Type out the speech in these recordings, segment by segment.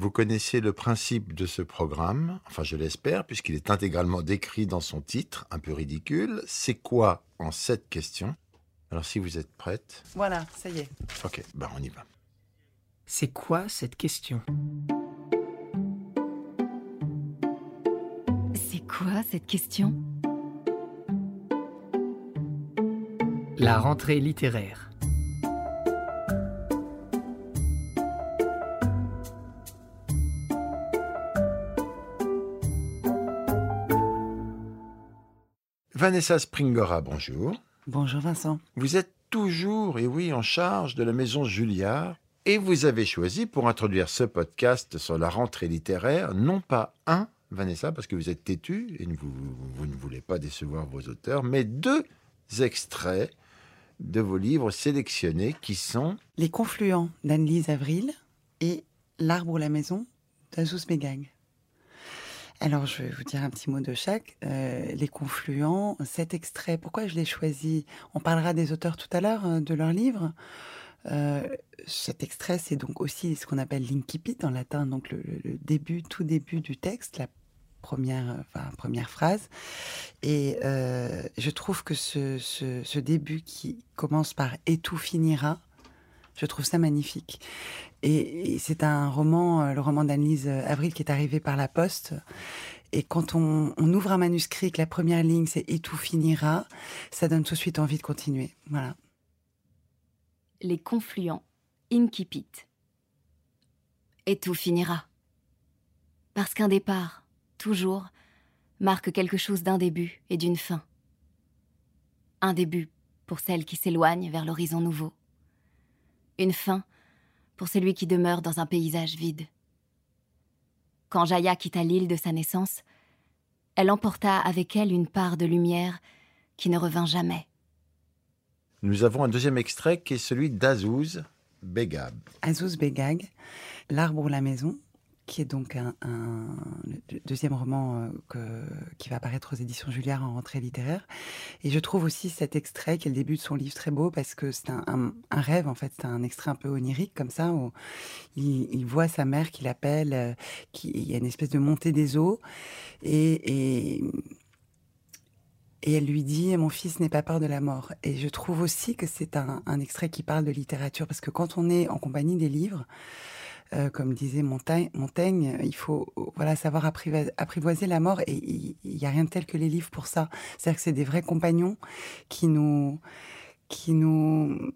Vous connaissez le principe de ce programme, enfin je l'espère, puisqu'il est intégralement décrit dans son titre, un peu ridicule. C'est quoi en cette question? Alors si vous êtes prête. Voilà, ça y est. Ok, ben on y va. C'est quoi cette question? C'est quoi cette question? La rentrée littéraire. Vanessa Springora, bonjour. Bonjour Vincent. Vous êtes toujours, et oui, en charge de la maison Julliard, et vous avez choisi pour introduire ce podcast sur la rentrée littéraire, non pas un, Vanessa, parce que vous êtes têtu et vous, vous ne voulez pas décevoir vos auteurs, mais deux extraits de vos livres sélectionnés qui sont Les confluents d'Anne-Lise Avril et L'arbre ou la maison d'Azouz Begag. Alors, je vais vous dire un petit mot de chaque. Euh, les confluents, cet extrait, pourquoi je l'ai choisi? On parlera des auteurs tout à l'heure, euh, de leurs livres. Euh, cet extrait, c'est donc aussi ce qu'on appelle l'incipit en latin, donc le, début, tout début du texte, la première, enfin, première phrase. Et je trouve que ce, début qui commence par Et tout finira, je trouve ça magnifique. Et, c'est un roman, euh, le roman d'Annelise Avril, qui est arrivé par la poste. Et quand on, ouvre un manuscrit, que la première ligne c'est Et tout finira, ça donne tout de suite envie de continuer. Voilà. Les confluents, incipit. Et tout finira. Parce qu'un départ, toujours, marque quelque chose d'un début et d'une fin. Un début pour celle qui s'éloigne vers l'horizon nouveau. Une fin pour celui qui demeure dans un paysage vide. Quand Jaya quitta l'île de sa naissance, elle emporta avec elle une part de lumière qui ne revint jamais. Nous avons un deuxième extrait qui est celui d'Azouz Begag. Azouz Begag, L'arbre ou la maison, qui est donc un, le deuxième roman euh, qui va apparaître aux éditions Julliard en rentrée littéraire. Et je trouve aussi cet extrait, qui est le début de son livre, très beau parce que c'est un, rêve, en fait. C'est un extrait un peu onirique, comme ça, où il, voit sa mère qui l'appelle, euh, qui, il y a une espèce de montée des eaux. Et, elle lui dit Mon fils n'est pas peur de la mort. Et je trouve aussi que c'est un extrait qui parle de littérature, parce que quand on est en compagnie des livres, euh, comme disait Montaigne, il faut voilà savoir apprivoiser, apprivoiser la mort et il n'y a rien de tel que les livres pour ça. C'est-à-dire que c'est des vrais compagnons qui nous qui nous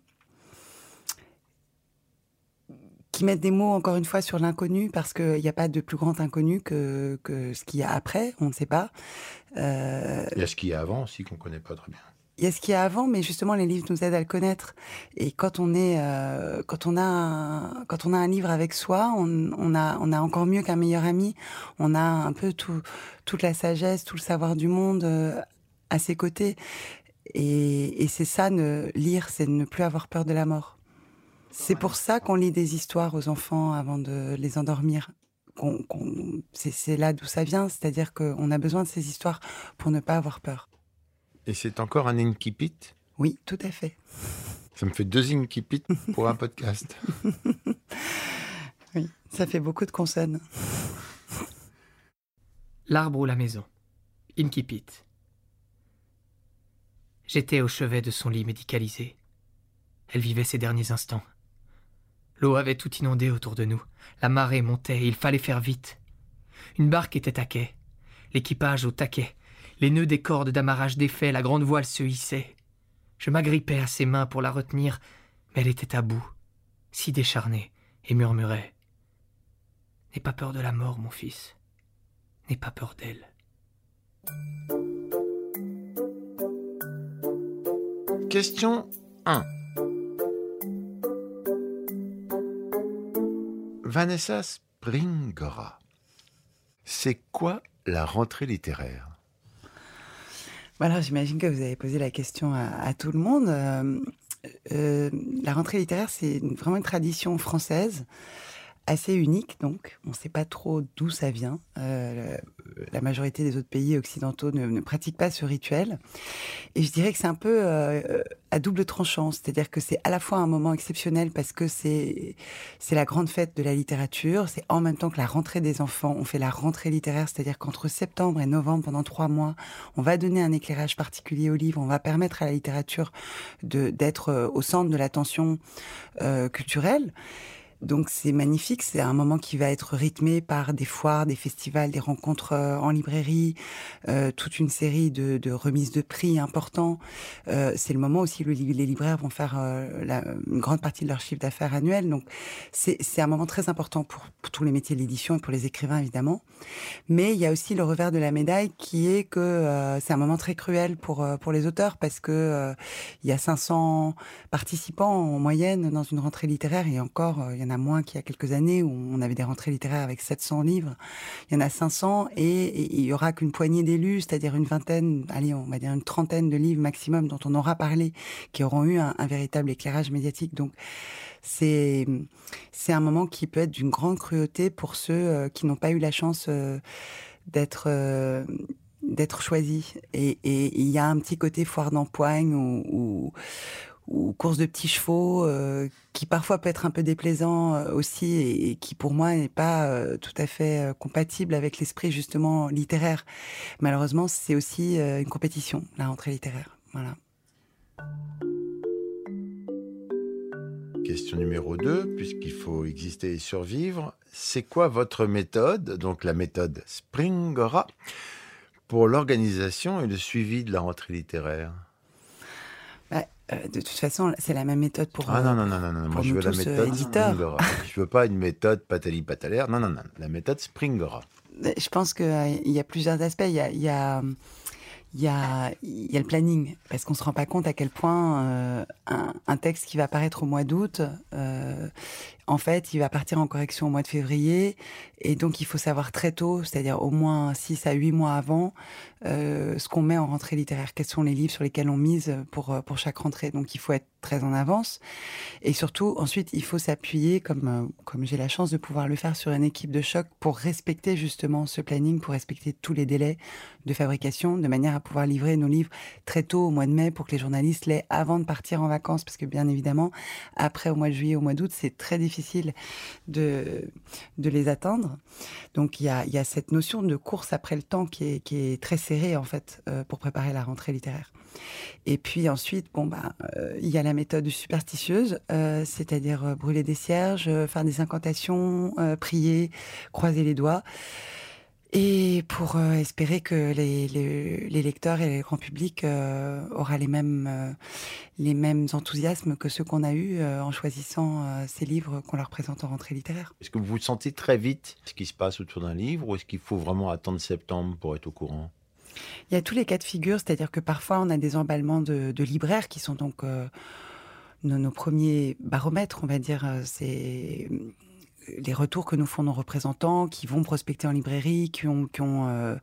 qui mettent des mots encore une fois sur l'inconnu parce qu'il n'y a pas de plus grand inconnu que, que ce qu'il y a après, on ne sait pas. Euh... Il y a ce qu'il y a avant aussi qu'on ne connaît pas très bien il y a ce qu'il y a avant, mais justement les livres nous aident à le connaître. Et quand on est, euh, quand on a, un, quand on a un livre avec soi, on, a, on a encore mieux qu'un meilleur ami. On a un peu tout, toute la sagesse, tout le savoir du monde euh, à ses côtés. Et, et c'est ça, lire, c'est ne plus avoir peur de la mort. C'est pour ça qu'on lit des histoires aux enfants avant de les endormir. C'est là d'où ça vient, c'est-à-dire qu'on a besoin de ces histoires pour ne pas avoir peur. Et c'est encore un incipit? Oui, tout à fait. Ça me fait deux incipits pour un podcast. oui, ça fait beaucoup de consonnes. L'arbre ou la maison? Incipit. J'étais au chevet de son lit médicalisé. Elle vivait ses derniers instants. L'eau avait tout inondé autour de nous. La marée montait et il fallait faire vite. Une barque était à quai. L'équipage au taquet. Les nœuds des cordes d'amarrage défaits, la grande voile se hissait. Je m'agrippais à ses mains pour la retenir, mais elle était à bout, si décharnée, et murmurait N'aie pas peur de la mort, mon fils. N'aie pas peur d'elle. Question 1. Vanessa Springora. C'est quoi la rentrée littéraire? Voilà, j'imagine que vous avez posé la question à, tout le monde. Euh, euh, la rentrée littéraire, c'est vraiment une tradition française assez unique, donc on ne sait pas trop d'où ça vient. Euh, la majorité des autres pays occidentaux ne, ne, pratiquent pas ce rituel. Et je dirais que c'est un peu double tranchant, c'est-à-dire que c'est à la fois un moment exceptionnel parce que c'est c'est la grande fête de la littérature, c'est en même temps que la rentrée des enfants. On fait la rentrée littéraire, c'est-à-dire qu'entre septembre et novembre, pendant trois mois, on va donner un éclairage particulier au livre, on va permettre à la littérature de d'être euh, au centre de l'attention euh, culturelle. Donc c'est magnifique, c'est un moment qui va être rythmé par des foires, des festivals, des rencontres euh, en librairie, euh, toute une série de, remises de prix importants. Euh, c'est le moment aussi où les libraires vont faire une grande partie de leur chiffre d'affaires annuel. Donc c'est un moment très important pour, pour tous les métiers de l'édition et pour les écrivains évidemment. Mais il y a aussi le revers de la médaille qui est que c'est un moment très cruel pour pour les auteurs parce que il y a 500 participants en moyenne dans une rentrée littéraire et encore il y en a moins qu'il y a quelques années où on avait des rentrées littéraires avec 700 livres. Il y en a 500 et, il y aura qu'une poignée d'élus, c'est-à-dire une vingtaine, allez, on va dire une trentaine de livres maximum dont on aura parlé, qui auront eu un, véritable éclairage médiatique. Donc, c'est c'est un moment qui peut être d'une grande cruauté pour ceux euh, qui n'ont pas eu la chance euh, d'être euh, d'être choisis. Et il y a un petit côté foire d'empoigne ou, ou ou course de petits chevaux, euh, qui parfois peut être un peu déplaisant euh, aussi et, qui pour moi n'est pas euh, tout à fait compatible avec l'esprit justement littéraire. Malheureusement, c'est aussi une compétition, la rentrée littéraire. Voilà. Question numéro 2, puisqu'il faut exister et survivre. C'est quoi votre méthode, donc la méthode Springora, pour l'organisation et le suivi de la rentrée littéraire? Euh, de toute façon, c'est la même méthode pour. Ah non, non, non, non, non. moi je veux la euh, méthode. Springora. je veux pas une méthode patali patalaire. Non, non, non. La méthode Springora. Je pense qu'il euh, y a plusieurs aspects. Il y a, y a, il y a, il y a le planning, parce qu'on ne se rend pas compte à quel point euh, un, un, texte qui va paraître au mois d'août, euh, en fait, il va partir en correction au mois de février, et donc il faut savoir très tôt, c'est-à-dire au moins 6 à 8 mois avant, euh, ce qu'on met en rentrée littéraire, quels sont les livres sur lesquels on mise pour, pour chaque rentrée? Donc il faut être très en avance, et surtout, ensuite, il faut s'appuyer, comme, comme j'ai la chance de pouvoir le faire, sur une équipe de choc pour respecter justement ce planning, pour respecter tous les délais de fabrication, de manière à pouvoir livrer nos livres très tôt au mois de mai pour que les journalistes l'aient avant de partir en vacances, parce que bien évidemment, après au mois de juillet, au mois d'août, c'est très difficile de, de les atteindre. Donc il y a, cette notion de course après le temps qui est, très serrée en fait euh, pour préparer la rentrée littéraire. Et puis ensuite, bon bah, euh, il y a la méthode superstitieuse, euh, c'est-à-dire brûler des cierges, faire des incantations, prier, croiser les doigts. Et pour euh, espérer que les, les, les, lecteurs et le grand public euh, aura les mêmes, euh, les mêmes enthousiasmes que ceux qu'on a eus euh, en choisissant ces livres qu'on leur présente en rentrée littéraire. Est-ce que vous sentez très vite ce qui se passe autour d'un livre ou est-ce qu'il faut vraiment attendre septembre pour être au courant? Il y a tous les cas de figure, c'est-à-dire que parfois on a des emballements de, de libraires qui sont donc nos, nos, premiers baromètres, on va dire. C'est les retours que nous font nos représentants, qui vont prospecter en librairie, qui ont, euh,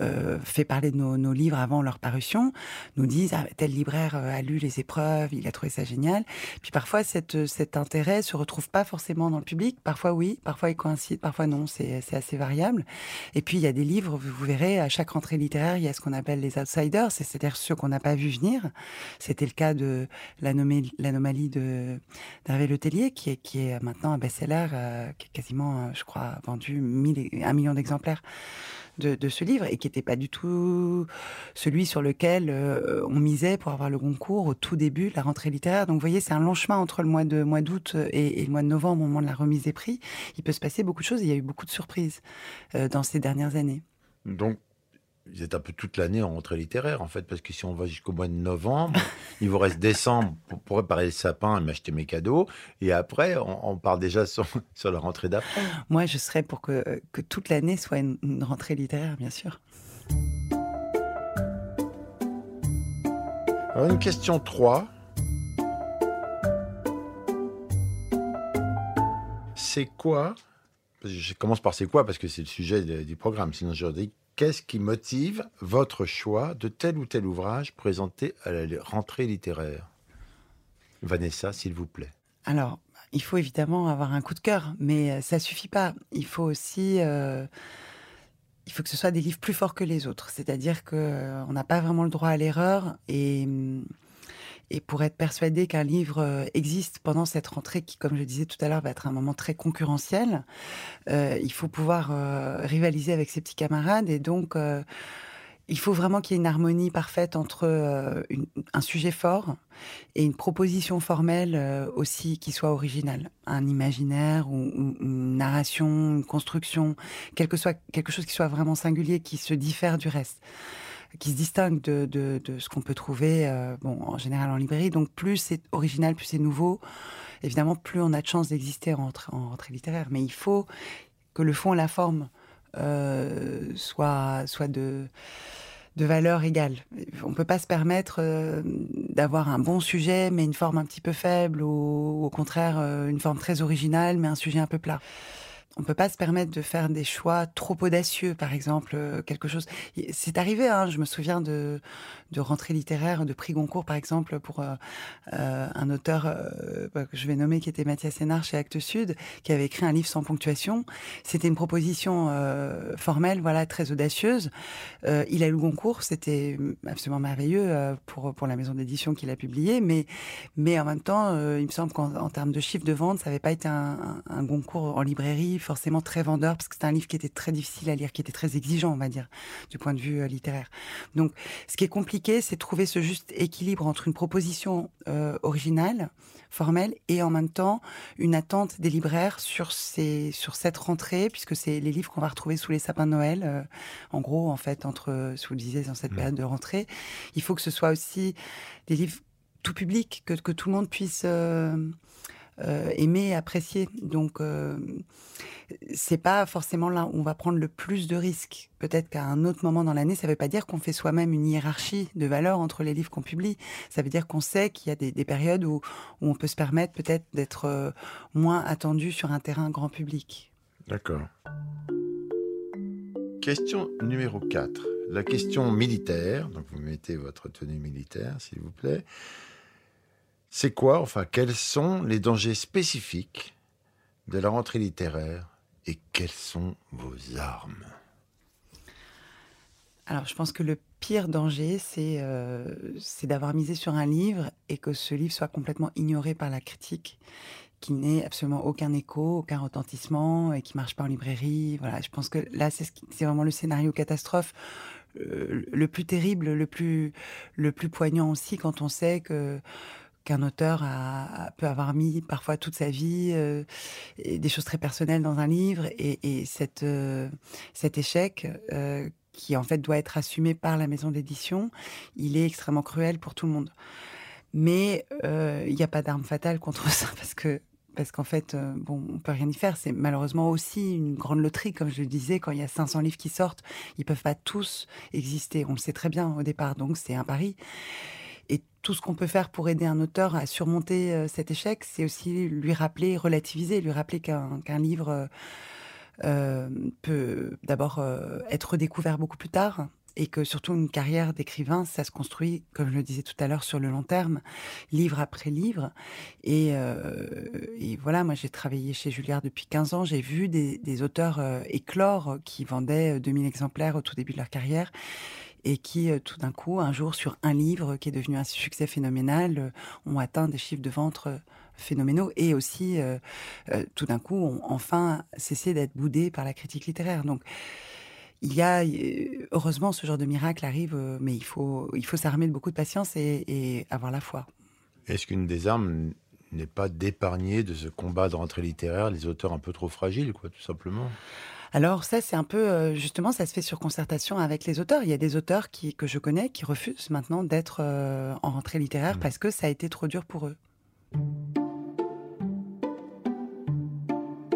euh, fait parler de nos, livres avant leur parution, nous disent ah, tel libraire euh, a lu les épreuves, il a trouvé ça génial. Puis parfois, cet intérêt se retrouve pas forcément dans le public. Parfois oui, parfois il coïncide, parfois non. C'est assez variable. Et puis il y a des livres, vous, verrez, à chaque rentrée littéraire, il y a ce qu'on appelle les outsiders, c'est-à-dire ceux qu'on n'a pas vu venir. C'était le cas de l'anomalie de d'Hervé Letellier, qui est, qui est maintenant un best-seller qui a quasiment, je crois, vendu un million d'exemplaires de, ce livre et qui n'était pas du tout celui sur lequel euh, on misait pour avoir le concours au tout début de la rentrée littéraire. Donc vous voyez, c'est un long chemin entre le mois de mois d'août et, le mois de novembre au moment de la remise des prix. Il peut se passer beaucoup de choses et il y a eu beaucoup de surprises euh, dans ces dernières années. Donc vous êtes un peu toute l'année en rentrée littéraire, en fait, parce que si on va jusqu'au mois de novembre, il vous reste décembre pour, pour réparer le sapin et m'acheter mes cadeaux. Et après, on, on part déjà sur, sur la rentrée d'après. Moi, je serais pour que, que toute l'année soit une, une, rentrée littéraire, bien sûr. Alors, une question 3. C'est quoi Je commence par c'est quoi, parce que c'est le sujet du programme, sinon je dis qu'est-ce qui motive votre choix de tel ou tel ouvrage présenté à la rentrée littéraire? Vanessa, s'il vous plaît. Alors, il faut évidemment avoir un coup de cœur, mais ça suffit pas. Il faut aussi il faut que ce soit des livres plus forts que les autres. C'est-à-dire qu'on euh, n'a pas vraiment le droit à l'erreur et, mm, et pour être persuadé qu'un livre euh, existe pendant cette rentrée qui, comme je disais tout à l'heure, va être un moment très concurrentiel, euh, il faut pouvoir rivaliser avec ses petits camarades et donc il faut vraiment qu'il y ait une harmonie parfaite entre euh, un sujet fort et une proposition formelle euh, aussi qui soit originale. Un imaginaire ou, une narration, une construction, quelque, soit, quelque chose qui soit vraiment singulier, qui se diffère du reste qui se distingue de, de, ce qu'on peut trouver euh, bon, en général en librairie. Donc plus c'est original, plus c'est nouveau, évidemment, plus on a de chances d'exister en, en rentrée littéraire. Mais il faut que le fond et la forme euh, soit, soit de, de valeur égale. On ne peut pas se permettre euh, d'avoir un bon sujet mais une forme un petit peu faible ou au contraire une forme très originale mais un sujet un peu plat. On peut pas se permettre de faire des choix trop audacieux, par exemple, euh, quelque chose. C'est arrivé, hein, je me souviens de, de rentrée littéraire, de prix Goncourt, par exemple, pour euh, euh, un auteur bah, que je vais nommer, qui était Mathias Sénard chez Actes Sud, qui avait écrit un livre sans ponctuation. C'était une proposition formelle, voilà, très audacieuse. il a eu Goncourt, c'était absolument merveilleux pour, pour la maison d'édition qu'il a publié, mais, mais en même temps, il me semble qu'en termes de chiffre de vente, ça n'avait pas été un, un Goncourt en librairie forcément très vendeur parce que c'est un livre qui était très difficile à lire, qui était très exigeant, on va dire, du point de vue euh, littéraire. Donc, ce qui est compliqué, c'est trouver ce juste équilibre entre une proposition euh, originale, formelle, et en même temps une attente des libraires sur ces, sur cette rentrée, puisque c'est les livres qu'on va retrouver sous les sapins de Noël. Euh, en gros, en fait, entre, que vous disiez, dans cette mmh. période de rentrée, il faut que ce soit aussi des livres tout public, que, que tout le monde puisse aimer, apprécier. Donc, c'est pas forcément là où on va prendre le plus de risques. Peut-être qu'à un autre moment dans l'année, ça ne veut pas dire qu'on fait soi-même une hiérarchie de valeurs entre les livres qu'on publie. Ça veut dire qu'on sait qu'il y a des, périodes où, on peut se permettre peut-être d'être euh, moins attendu sur un terrain grand public. D'accord. Question numéro 4. La question militaire. Donc vous mettez votre tenue militaire, s'il vous plaît. C'est quoi, enfin, quels sont les dangers spécifiques de la rentrée littéraire et quelles sont vos armes? Alors, je pense que le pire danger, euh, c'est d'avoir misé sur un livre et que ce livre soit complètement ignoré par la critique, qui n'ait absolument aucun écho, aucun retentissement et qui marche pas en librairie. Voilà, je pense que là, c'est vraiment le scénario catastrophe. Euh, le plus terrible, le plus, le plus poignant aussi, quand on sait que qu'un auteur peut avoir mis parfois toute sa vie euh, des choses très personnelles dans un livre et, euh, cet échec euh, qui en fait doit être assumé par la maison d'édition, il est extrêmement cruel pour tout le monde. Mais il n'y a pas d'arme fatale contre ça parce que parce qu'en fait, bon, on peut rien y faire. C'est malheureusement aussi une grande loterie, comme je le disais, quand il y a 500 livres qui sortent, ils peuvent pas tous exister. On le sait très bien au départ, donc c'est un pari. Et tout ce qu'on peut faire pour aider un auteur à surmonter euh, cet échec, c'est aussi lui rappeler, relativiser, lui rappeler qu'un livre euh, euh, peut d'abord être redécouvert beaucoup plus tard et que surtout une carrière d'écrivain, ça se construit, comme je le disais tout à l'heure, sur le long terme, livre après livre. Et, voilà, moi j'ai travaillé chez Julliard depuis 15 ans, j'ai vu des, des auteurs éclore qui vendaient 2000 exemplaires au tout début de leur carrière et qui, euh, tout d'un coup, un jour, sur un livre qui est devenu un succès phénoménal, euh, ont atteint des chiffres de vente euh, phénoménaux et aussi, tout d'un coup, ont enfin cessé d'être boudés par la critique littéraire. Donc, il y a, heureusement, ce genre de miracle arrive, mais il faut, il faut s'armer de beaucoup de patience et, et avoir la foi. Est-ce qu'une des armes n'est pas d'épargner de ce combat de rentrée littéraire les auteurs un peu trop fragiles, quoi, tout simplement? Alors ça, c'est un peu, euh, justement, ça se fait sur concertation avec les auteurs. Il y a des auteurs qui, que je connais qui refusent maintenant d'être euh, en rentrée littéraire mmh. parce que ça a été trop dur pour eux.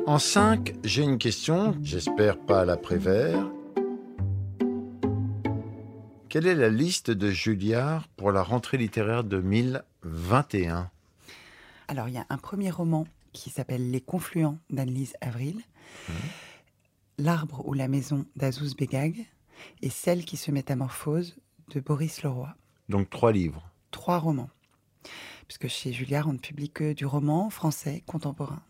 En 5, j'ai une question, j'espère pas à l'après-vert. Quelle est la liste de Julliard pour la rentrée littéraire 2021 Alors, il y a un premier roman qui s'appelle Les Confluents d'Annelise Avril. Mmh. L'arbre ou la maison d'Azouz Begag et Celle qui se métamorphose de Boris Leroy. Donc trois livres. Trois romans. puisque chez Julliard, on ne publie que du roman français contemporain.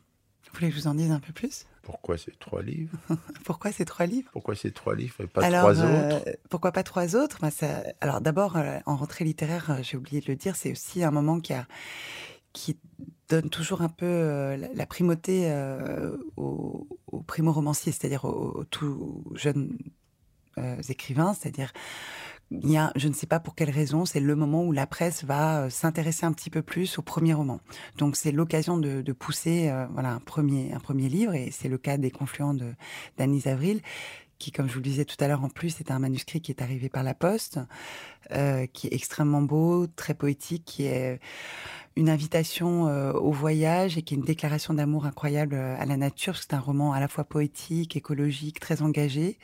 Vous voulez que je vous en dise un peu plus? Pourquoi ces trois livres? Pourquoi ces trois livres? Pourquoi ces trois livres et pas trois euh, autres? Pourquoi pas trois autres? Ça... Alors d'abord, euh, en rentrée littéraire, euh, j'ai oublié de le dire, c'est aussi un moment qui, a... qui donne toujours un peu la, primauté aux, aux primo-romanciers, c'est-à-dire aux, tout jeunes écrivains, c'est-à-dire je ne sais pas pour quelle raison, c'est le moment où la presse va euh, s'intéresser un petit peu plus au premier roman. Donc c'est l'occasion de, pousser euh, voilà un premier un premier livre et c'est le cas des confluents de Avril qui, comme je vous le disais tout à l'heure, en plus, est un manuscrit qui est arrivé par la poste, euh, qui est extrêmement beau, très poétique, qui est une invitation euh, au voyage et qui est une déclaration d'amour incroyable euh, à la nature, c'est un roman à la fois poétique, écologique, très engagé,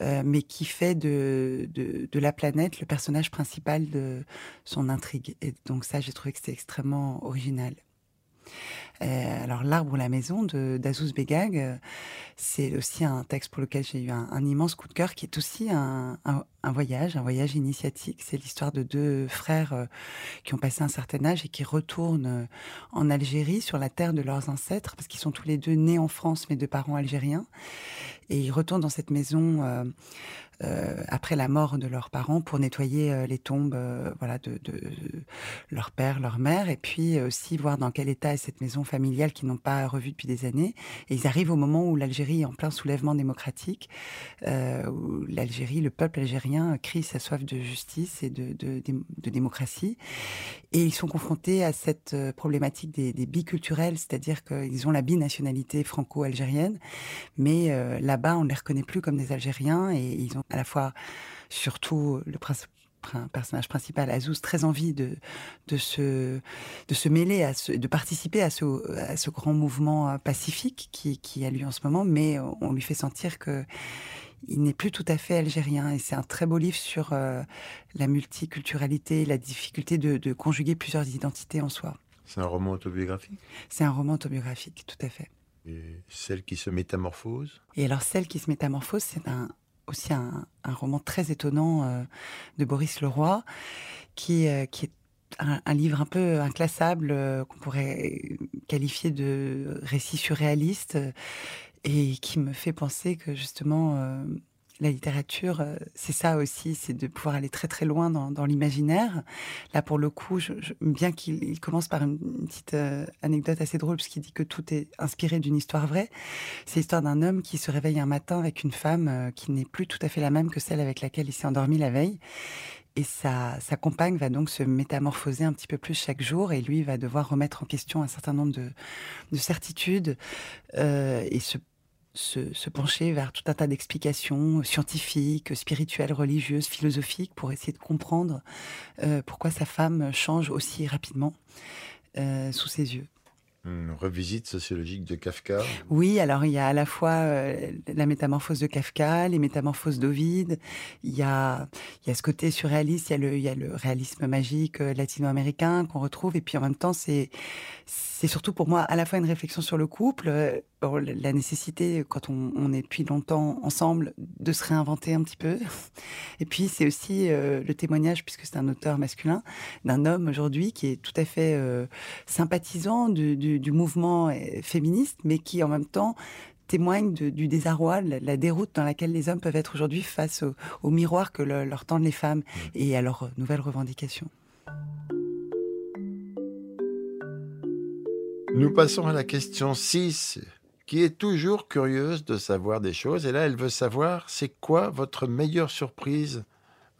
euh, mais qui fait de, de, la planète le personnage principal de son intrigue. Et donc ça, j'ai trouvé que c'était extrêmement original. Alors l'arbre ou la maison de d'Azouz Begag, c'est aussi un texte pour lequel j'ai eu un, immense coup de cœur, qui est aussi un, un voyage, un voyage initiatique. C'est l'histoire de deux frères euh, qui ont passé un certain âge et qui retournent euh, en Algérie, sur la terre de leurs ancêtres, parce qu'ils sont tous les deux nés en France, mais de parents algériens. Et ils retournent dans cette maison euh, après la mort de leurs parents pour nettoyer les tombes voilà, de, de, de, leur père, leur mère, et puis aussi voir dans quel état est cette maison familiale qu'ils n'ont pas revue depuis des années. Et ils arrivent au moment où l'Algérie est en plein soulèvement démocratique, où l'Algérie, le peuple algérien crie sa soif de justice et de, démocratie. Et ils sont confrontés à cette problématique des, biculturels, c'est-à-dire qu'ils ont la binationalité franco-algérienne, mais là-bas, on ne les reconnaît plus comme des Algériens et ils ont à la fois, surtout le personnage principal, Azouz, très envie de, se, mêler, à ce, de participer à ce, grand mouvement pacifique qui, qui a lieu en ce moment, mais on lui fait sentir que il n'est plus tout à fait algérien. Et c'est un très beau livre sur euh, la multiculturalité, la difficulté de, de, conjuguer plusieurs identités en soi. C'est un roman autobiographique? C'est un roman autobiographique, tout à fait. Et celle qui se métamorphose? Et alors, celle qui se métamorphose, c'est un, aussi un, un, roman très étonnant euh, de Boris Leroy, qui, euh, qui est un, un, livre un peu inclassable, qu'on pourrait qualifier de récit surréaliste, et qui me fait penser que justement euh, la littérature, euh, c'est ça aussi, c'est de pouvoir aller très très loin dans, l'imaginaire. Là, pour le coup, bien qu'il commence par une, petite euh, anecdote assez drôle, puisqu'il dit que tout est inspiré d'une histoire vraie. C'est l'histoire d'un homme qui se réveille un matin avec une femme qui n'est plus tout à fait la même que celle avec laquelle il s'est endormi la veille. Et sa, compagne va donc se métamorphoser un petit peu plus chaque jour et lui va devoir remettre en question un certain nombre de, de certitudes et se se, se, pencher vers tout un tas d'explications scientifiques, spirituelles, religieuses, philosophiques, pour essayer de comprendre euh, pourquoi sa femme change aussi rapidement euh, sous ses yeux. Une revisite sociologique de Kafka? Oui, alors il y a à la fois euh, la métamorphose de Kafka, les métamorphoses d'Ovide, il, y a, y a ce côté surréaliste, il y a le, réalisme magique euh, latino-américain qu'on retrouve, et puis en même temps, c'est, surtout pour moi à la fois une réflexion sur le couple, euh, la nécessité, quand on, est depuis longtemps ensemble, de se réinventer un petit peu. Et puis c'est aussi euh, le témoignage, puisque c'est un auteur masculin, d'un homme aujourd'hui qui est tout à fait sympathisant du, du, mouvement féministe, mais qui en même temps témoigne de, du désarroi, la, la, déroute dans laquelle les hommes peuvent être aujourd'hui face au, au, miroir que le, leur tendent les femmes mmh. et à leurs nouvelles revendications. Nous passons à la question 6 qui est toujours curieuse de savoir des choses. Et là, elle veut savoir, c'est quoi votre meilleure surprise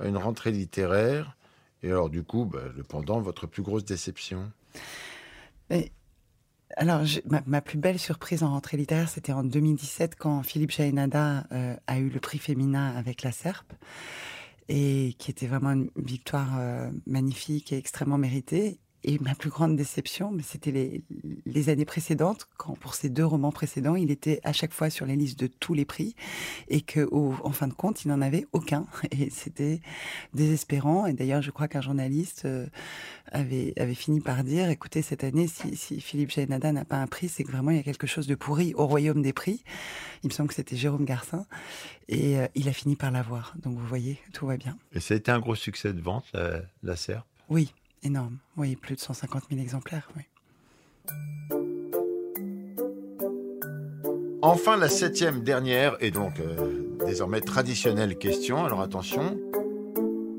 à une rentrée littéraire? Et alors, du coup, bah, le pendant, votre plus grosse déception? Mais, Alors, ma, plus belle surprise en rentrée littéraire, c'était en 2017, quand Philippe Jaénada euh, a eu le prix féminin avec La Serpe, et qui était vraiment une victoire euh, magnifique et extrêmement méritée. Et ma plus grande déception, c'était les, les, années précédentes, quand pour ces deux romans précédents, il était à chaque fois sur les listes de tous les prix et que, au, en fin de compte, il n'en avait aucun. Et c'était désespérant. Et d'ailleurs, je crois qu'un journaliste euh, avait, avait fini par dire, écoutez, cette année, si, si Philippe Jaénada n'a pas un prix, c'est que vraiment il y a quelque chose de pourri au royaume des prix. Il me semble que c'était Jérôme Garcin. Et euh, il a fini par l'avoir. Donc vous voyez, tout va bien. Et ça a été un gros succès de vente, la, la serpe? Oui, énorme. Oui, plus de 150 000 exemplaires. Oui. Enfin, la septième dernière et donc euh, désormais traditionnelle question. Alors attention,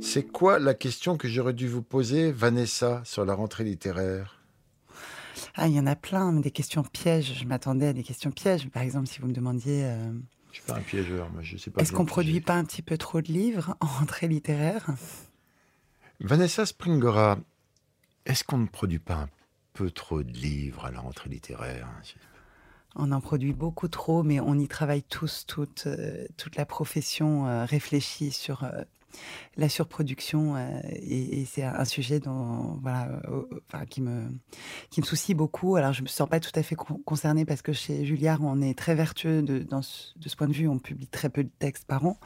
c'est quoi la question que j'aurais dû vous poser, Vanessa, sur la rentrée littéraire? Ah, il y en a plein, mais des questions pièges. Je m'attendais à des questions pièges. Par exemple, si vous me demandiez. euh, Je suis pas un piégeur, mais je sais pas. Est-ce qu'on produit pas un petit peu trop de livres en rentrée littéraire? Vanessa Springora, est-ce qu'on ne produit pas un peu trop de livres à la rentrée littéraire On en produit beaucoup trop, mais on y travaille tous, toute, euh, toute la profession euh, réfléchit sur euh, la surproduction et, c'est un sujet qui, me, qui me soucie beaucoup. Alors, je me sens pas tout à fait con- concernée parce que chez Julliard, on est très vertueux de, ce, de ce point de vue. On publie très peu de textes par an,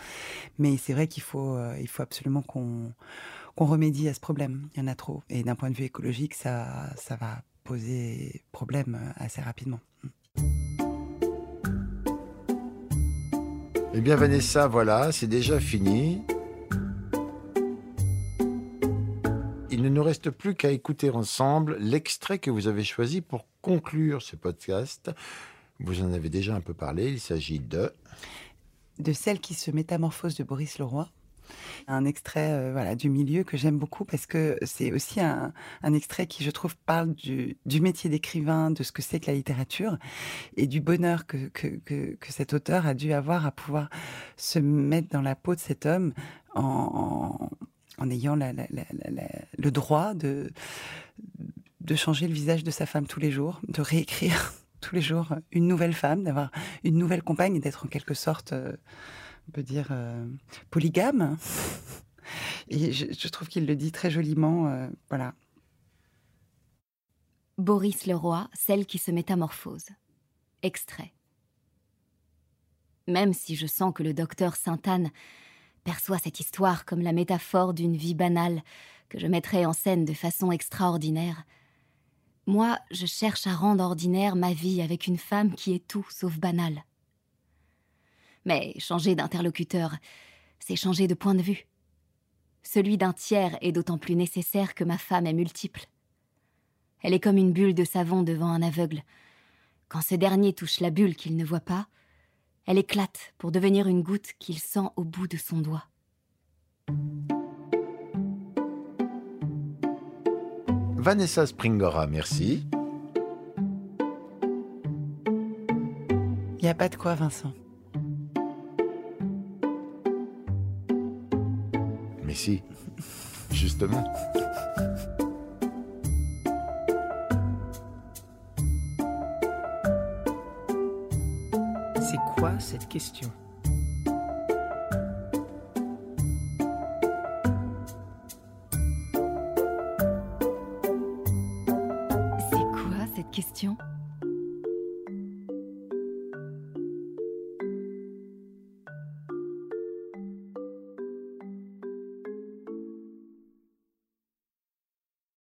mais c'est vrai qu'il faut, il faut absolument qu'on qu'on remédie à ce problème. Il y en a trop. Et d'un point de vue écologique, ça, ça va poser problème euh, assez rapidement. Eh bien, Vanessa, voilà, c'est déjà fini. Il ne nous reste plus qu'à écouter ensemble l'extrait que vous avez choisi pour conclure ce podcast. Vous en avez déjà un peu parlé. Il s'agit de. de celle qui se métamorphose de Boris Leroy. Un extrait euh, voilà, du milieu que j'aime beaucoup parce que c'est aussi un, extrait qui, je trouve, parle du, métier d'écrivain, de ce que c'est que la littérature et du bonheur que, que, que, cet auteur a dû avoir à pouvoir se mettre dans la peau de cet homme en, en, ayant le droit de, de changer le visage de sa femme tous les jours, de réécrire tous les jours une nouvelle femme, d'avoir une nouvelle compagne et d'être en quelque sorte, euh, on peut dire, euh, polygame. Et je, trouve qu'il le dit très joliment. euh, voilà. Boris Leroy, celle qui se métamorphose. Extrait. Même si je sens que le docteur Sainte-Anne perçoit cette histoire comme la métaphore d'une vie banale que je mettrai en scène de façon extraordinaire, moi, je cherche à rendre ordinaire ma vie avec une femme qui est tout sauf banale. Mais changer d'interlocuteur, c'est changer de point de vue. Celui d'un tiers est d'autant plus nécessaire que ma femme est multiple. Elle est comme une bulle de savon devant un aveugle. Quand ce dernier touche la bulle qu'il ne voit pas, elle éclate pour devenir une goutte qu'il sent au bout de son doigt. Vanessa Springora, merci. Il n'y a pas de quoi, Vincent. Mais si, justement. C'est quoi cette question C'est quoi cette question?